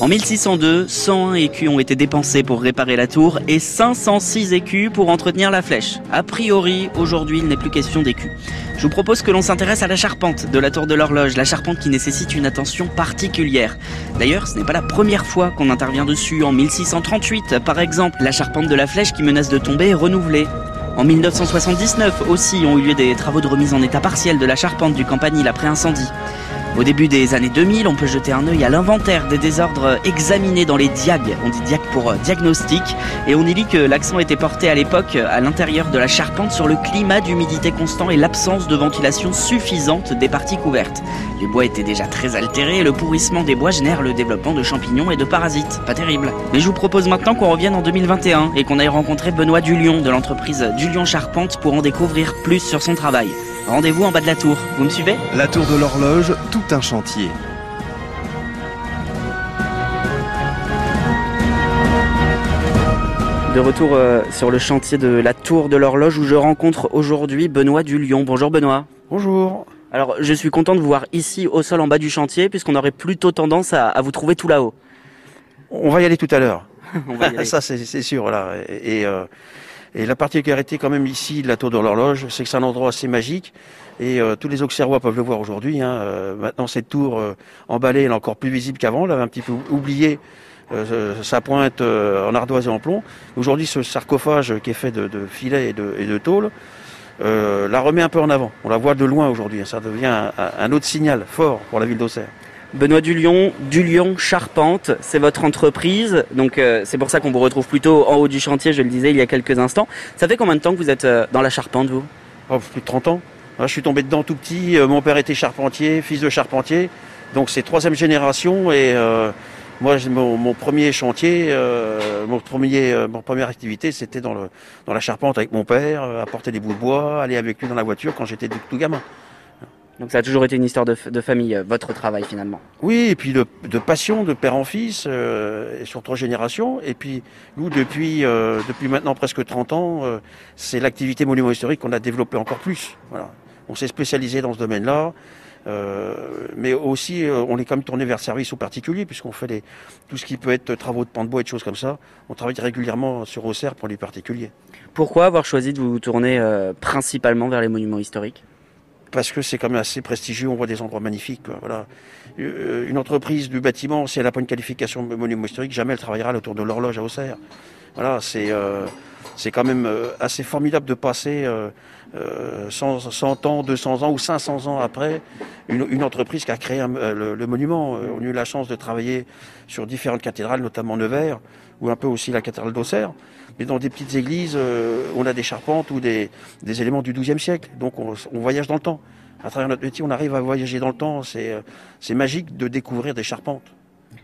En 1602, 101 écus ont été dépensés pour réparer la tour et 506 écus pour entretenir la flèche. A priori, aujourd'hui, il n'est plus question d'écus. Je vous propose que l'on s'intéresse à la charpente de la tour de l'horloge, la charpente qui nécessite une attention particulière. D'ailleurs, ce n'est pas la première fois qu'on intervient dessus. En 1638, par exemple, la charpente de la flèche qui menace de tomber est renouvelée. En 1979 aussi ont eu lieu des travaux de remise en état partiel de la charpente du campanile après incendie. Au début des années 2000, on peut jeter un œil à l'inventaire des désordres examinés dans les diags. On dit diag pour euh, diagnostic. Et on y lit que l'accent était porté à l'époque à l'intérieur de la charpente sur le climat d'humidité constant et l'absence de ventilation suffisante des parties couvertes. Les bois étaient déjà très altérés et le pourrissement des bois génère le développement de champignons et de parasites. Pas terrible. Mais je vous propose maintenant qu'on revienne en 2021 et qu'on aille rencontrer Benoît Dulion de l'entreprise Dulion Charpente pour en découvrir plus sur son travail. Rendez-vous en bas de la tour. Vous me suivez? La tour de l'horloge, un chantier. De retour euh, sur le chantier de la tour de l'horloge où je rencontre aujourd'hui Benoît Dulion. Bonjour Benoît. Bonjour. Alors je suis content de vous voir ici au sol en bas du chantier puisqu'on aurait plutôt tendance à, à vous trouver tout là-haut. On va y aller tout à l'heure. On va y aller. Ça, c'est sûr. Voilà. Et, euh, et la particularité quand même ici de la tour de l'horloge, c'est que c'est un endroit assez magique. Et euh, tous les Auxerrois peuvent le voir aujourd'hui. Hein. Euh, maintenant, cette tour euh, emballée, elle est encore plus visible qu'avant. On l'avait un petit peu oublié. euh, sa pointe euh, en ardoise et en plomb. Aujourd'hui, ce sarcophage qui est fait de, de filets et de, et de euh, la remet un peu en avant. On la voit de loin aujourd'hui. Ça devient un, un autre signal fort pour la ville d'Auxerre. Benoît Dulion, Dulion Charpente, c'est votre entreprise. Donc euh, c'est pour ça qu'on vous retrouve plutôt en haut du chantier, je le disais il y a quelques instants. Ça fait combien de temps que vous êtes euh, dans la charpente, vous? Oh, plus de 30 ans. Hein, je suis tombé dedans tout petit. Euh, Mon père était charpentier, fils de charpentier. Donc c'est troisième génération. Et euh, moi, mon, premier chantier, euh, mon premier, euh, mon première activité, c'était dans, le, dans la charpente avec mon père, apporter des bouts de bois, aller avec lui dans la voiture quand j'étais tout gamin. Donc ça a toujours été une histoire de, famille, euh, votre travail finalement. Oui, et puis de, de passion de père en fils, euh, sur trois générations. Et puis nous, depuis, euh, depuis maintenant presque 30 ans, c'est l'activité monument historique qu'on a développée encore plus. Voilà. On s'est spécialisé dans ce domaine-là. Euh, mais aussi, euh, on est quand même tourné vers service aux particuliers, puisqu'on fait les, tout ce qui peut être travaux de pan de bois et de choses comme ça. On travaille régulièrement sur Auxerre pour les particuliers. Pourquoi avoir choisi de vous tourner euh, principalement vers les monuments historiques? Parce que c'est quand même assez prestigieux, on voit des endroits magnifiques. Voilà. Euh, Une entreprise du bâtiment, si elle n'a pas une qualification monument historique, jamais elle travaillera autour de l'horloge à Auxerre. Voilà, c'est euh, c'est quand même euh, assez formidable de passer euh, euh, 100, 100 ans, 200 ans ou 500 ans après une, entreprise qui a créé le, monument. On a eu la chance de travailler sur différentes cathédrales, notamment Nevers, ou un peu aussi la cathédrale d'Auxerre. Mais dans des petites églises, on a des charpentes ou des, des éléments du XIIe siècle. Donc on, on voyage dans le temps. À travers notre métier, on arrive à voyager dans le temps. C'est magique de découvrir des charpentes.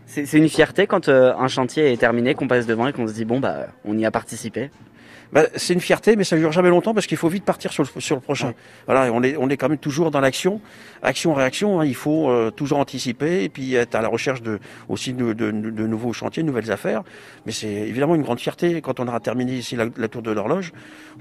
C'est une fierté quand euh, un chantier est terminé, qu'on passe devant et qu'on se dit bon bah on y a participé. Bah, c'est une fierté, mais ça ne dure jamais longtemps parce qu'il faut vite partir sur le, sur le prochain. Ouais. Voilà, on est, on est quand même toujours dans l'action, action-réaction. hein, il faut euh, toujours anticiper et puis être à la recherche de, aussi de, de- de nouveaux chantiers, de nouvelles affaires. Mais c'est évidemment une grande fierté quand on aura terminé ici la, la tour de l'horloge.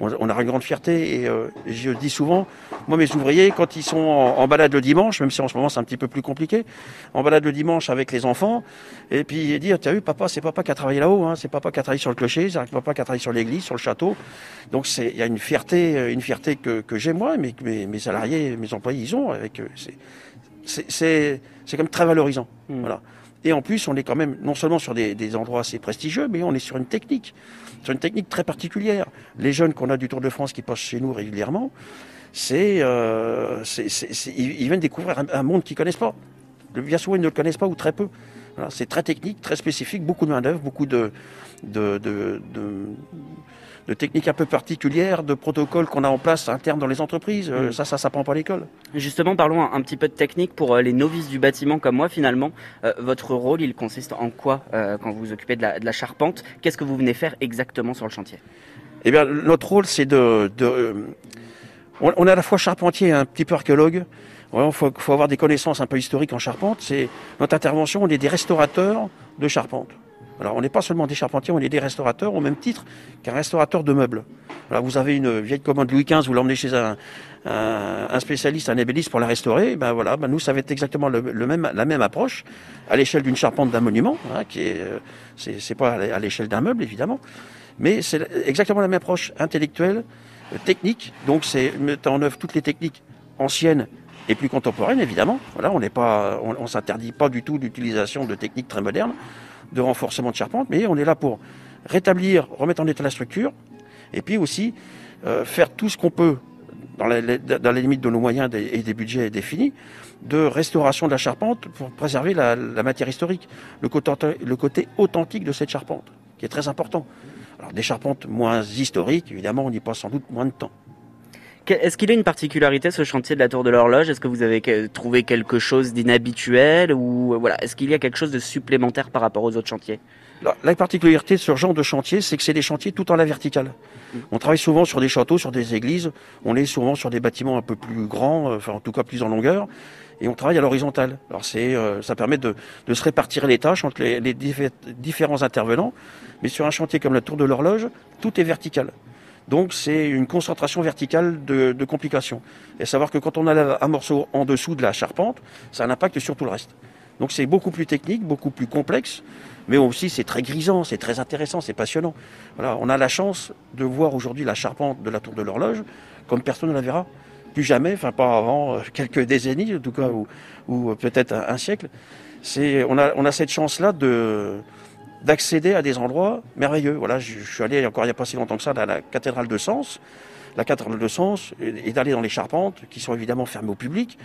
On, on aura une grande fierté et euh, je dis souvent, moi mes ouvriers, quand ils sont en, en balade le dimanche, même si en ce moment c'est un petit peu plus compliqué, en balade le dimanche avec les enfants, et puis dire, tu as vu, papa, c'est papa qui a travaillé là-haut, hein, c'est papa qui a travaillé sur le clocher, c'est papa qui a travaillé sur l'église, sur le château. Donc il y a une fierté, euh, une fierté que, que j'ai moi, mais que mes, mes salariés, mes employés, ils ont avec. euh, C'est, quand même très valorisant. Mm. Voilà. Et en plus, on est quand même non seulement sur des, des endroits assez prestigieux, mais on est sur une technique, sur une technique très particulière. Les jeunes qu'on a du Tour de France qui passent chez nous régulièrement, c'est, euh, ils, ils viennent découvrir un, un monde qu'ils connaissent pas. Bien souvent, ils ne le connaissent pas ou très peu. Voilà, c'est très technique, très spécifique, beaucoup de main d'œuvre, beaucoup de, de, de, de, de techniques un peu particulières, de protocoles qu'on a en place internes dans les entreprises. Euh, Mm. Ça, ça s'apprend pas à l'école. Justement, parlons un, un petit peu de technique pour euh, les novices du bâtiment comme moi finalement. Euh, votre rôle, il consiste en quoi euh, quand vous vous occupez de la, de la charpente? Qu'est-ce que vous venez faire exactement sur le chantier? Eh bien, notre rôle, c'est de, de on, on est à la fois charpentier et un petit peu archéologue. Il faut, avoir des connaissances un peu historiques en charpente. C'est notre intervention. On est des restaurateurs de charpente. Alors, on n'est pas seulement des charpentiers, on est des restaurateurs au même titre qu'un restaurateur de meubles. Alors, vous avez une vieille commande Louis XV, vous l'emmenez chez un, spécialiste, un ébéniste pour la restaurer, ben voilà, ben nous ça va être exactement la même approche à l'échelle d'une charpente d'un monument, hein, qui euh, pas à l'échelle d'un meuble évidemment, mais c'est exactement la même approche intellectuelle, euh, technique. Donc c'est mettre en œuvre toutes les techniques anciennes et plus contemporaines évidemment. Voilà, on n'est pas, on, s'interdit pas du tout l'utilisation de techniques très modernes de renforcement de charpente, mais on est là pour rétablir, remettre en état la structure, et puis aussi euh, faire tout ce qu'on peut dans les, limites de nos moyens et des budgets définis, de restauration de la charpente pour préserver la, la matière historique, le côté, le côté, authentique de cette charpente, qui est très important. Alors des charpentes moins historiques, évidemment, on y passe sans doute moins de temps. Est-ce qu'il a une particularité ce chantier de la Tour de l'Horloge? Est-ce que vous avez trouvé quelque chose d'inhabituel ou voilà Est-ce qu'il y a quelque chose de supplémentaire par rapport aux autres chantiers? La, particularité de ce genre de chantier, c'est que c'est des chantiers tout en la verticale. Mm. On travaille souvent sur des châteaux, sur des églises. On est souvent sur des bâtiments un peu plus grands, euh, enfin en tout cas plus en longueur, et on travaille à l'horizontale. Alors c'est, euh, ça permet de, se répartir les tâches entre les, différents intervenants. Mais sur un chantier comme la Tour de l'Horloge, tout est vertical. Donc c'est une concentration verticale de, de, complications. Et savoir que quand on a un morceau en dessous de la charpente, ça a un impact sur tout le reste. Donc c'est beaucoup plus technique, beaucoup plus complexe, mais aussi c'est très grisant, c'est très intéressant, c'est passionnant. Voilà, on a la chance de voir aujourd'hui la charpente de la tour de l'horloge comme personne ne la verra. Plus jamais, enfin pas avant euh, quelques décennies en tout cas, ou, ou peut-être un, siècle. C'est, on a, on a cette chance-là de d'accéder à des endroits merveilleux. Voilà, je, suis allé encore il n'y a pas si longtemps que ça à la cathédrale de Sens, la cathédrale de Sens, et, d'aller dans les charpentes qui sont évidemment fermées au public.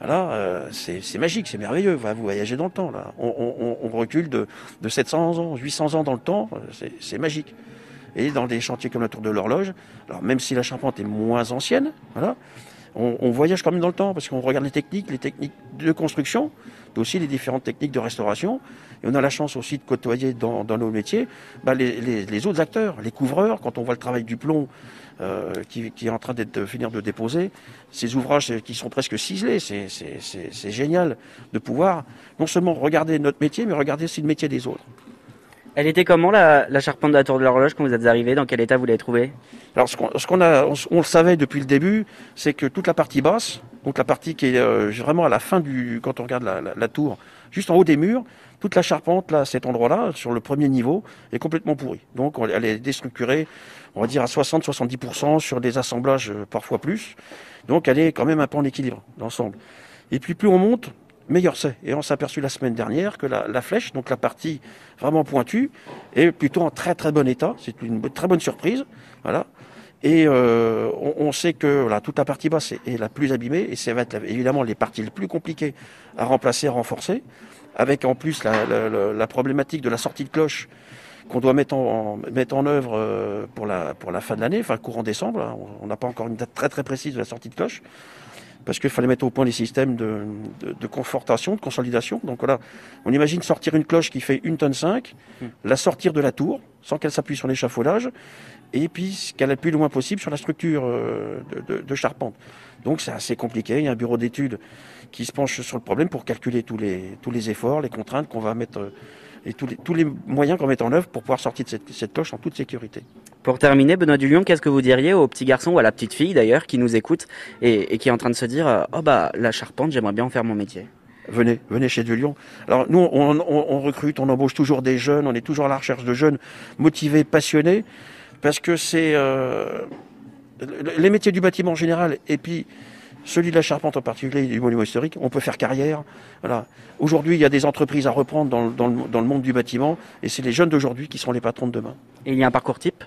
Là, euh, c'est magique, c'est merveilleux. vous voyagez dans le temps. Là. On, recule de, 700 ans, 800 ans dans le temps. C'est magique. Et dans des chantiers comme la Tour de l'Horloge, alors même si la charpente est moins ancienne, voilà, on, voyage quand même dans le temps parce qu'on regarde les techniques, les techniques de construction, mais aussi les différentes techniques de restauration. Et on a la chance aussi de côtoyer dans, nos métiers bah, les, autres acteurs, les couvreurs, quand on voit le travail du plomb euh, qui, est en train de finir de déposer, ces ouvrages qui sont presque ciselés, c'est génial de pouvoir non seulement regarder notre métier, mais regarder aussi le métier des autres. Elle était comment la, charpente de la tour de l'horloge quand vous êtes arrivé Dans quel état vous l'avez trouvée? Alors ce qu'on a, on, le savait depuis le début, c'est que toute la partie basse, donc la partie qui est euh, vraiment à la fin du, quand on regarde la, tour, juste en haut des murs, toute la charpente là, cet endroit-là, sur le premier niveau, est complètement pourrie. Donc elle est déstructurée on va dire à 60-70% sur des assemblages euh, parfois plus. Donc elle est quand même un peu en équilibre l'ensemble. Et puis plus on monte, meilleur c'est. Et on s'est aperçu la semaine dernière que la, flèche, donc la partie vraiment pointue, est plutôt en très très bon état. C'est une très bonne surprise. Voilà. Et euh, on, sait que voilà, toute la partie basse est, la plus abîmée et ça va être évidemment les parties les plus compliquées à remplacer, à renforcer, avec en plus la, la problématique de la sortie de cloche qu'on doit mettre en, mettre en œuvre euh, pour la, pour la fin de l'année, enfin courant décembre. Hein. On n'a pas encore une date très très précise de la sortie de cloche, parce qu'il fallait mettre au point les systèmes de, de, confortation, de consolidation. Donc voilà, on imagine sortir une cloche qui fait une tonne 5, hmm. la sortir de la tour, sans qu'elle s'appuie sur l'échafaudage, et puis qu'elle appuie le moins possible sur la structure euh, de, de charpente. Donc c'est assez compliqué. Il y a un bureau d'études qui se penche sur le problème pour calculer tous les, tous les efforts, les contraintes qu'on va mettre et tous les, tous les moyens qu'on met en œuvre pour pouvoir sortir de cette, cette cloche en toute sécurité. Pour terminer, Benoît Dulion, qu'est-ce que vous diriez au petit garçon ou à la petite fille d'ailleurs qui nous écoute et, et, qui est en train de se dire Oh bah la charpente, j'aimerais bien en faire mon métier Venez, venez chez Dulion. Alors nous, on, on, on, recrute, on embauche toujours des jeunes, on est toujours à la recherche de jeunes motivés, passionnés, parce que c'est euh, les métiers du bâtiment en général et puis celui de la charpente en particulier, du monument historique, on peut faire carrière. Voilà. Aujourd'hui, il y a des entreprises à reprendre dans, dans, le, dans le, monde du bâtiment, et c'est les jeunes d'aujourd'hui qui seront les patrons de demain. Et il y a un parcours type?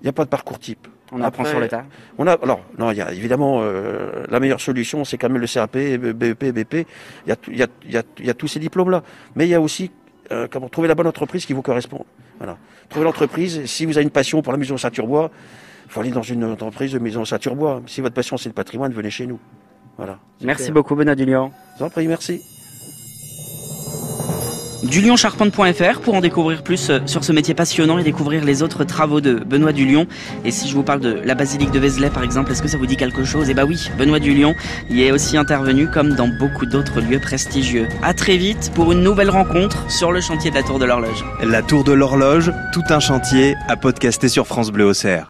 Il n'y a pas de parcours type. On apprend sur l'état On a, alors, non, il y a évidemment euh, la meilleure solution, c'est quand même le CAP, BEP, BP. Il y a, il y a, il y a, il y a tous ces diplômes-là, mais il y a aussi euh, comment trouver la bonne entreprise qui vous correspond. Voilà. Trouver l'entreprise. Si vous avez une passion pour la maison Saint-Urbois, faut aller dans une entreprise de maison Saturbois. Si votre passion c'est le patrimoine, venez chez nous. Voilà. Merci beaucoup Benoît Dulion. Je vous en prie, merci. Dulioncharpente.fr pour en découvrir plus euh, sur ce métier passionnant et découvrir les autres travaux de Benoît Dulion. Et si je vous parle de la basilique de Vézelay par exemple, est-ce que ça vous dit quelque chose? Eh bah oui, Benoît Dulion y est aussi intervenu comme dans beaucoup d'autres lieux prestigieux. À très vite pour une nouvelle rencontre sur le chantier de la Tour de l'Horloge. La Tour de l'Horloge, tout un chantier à podcaster sur France Bleu Auxerre.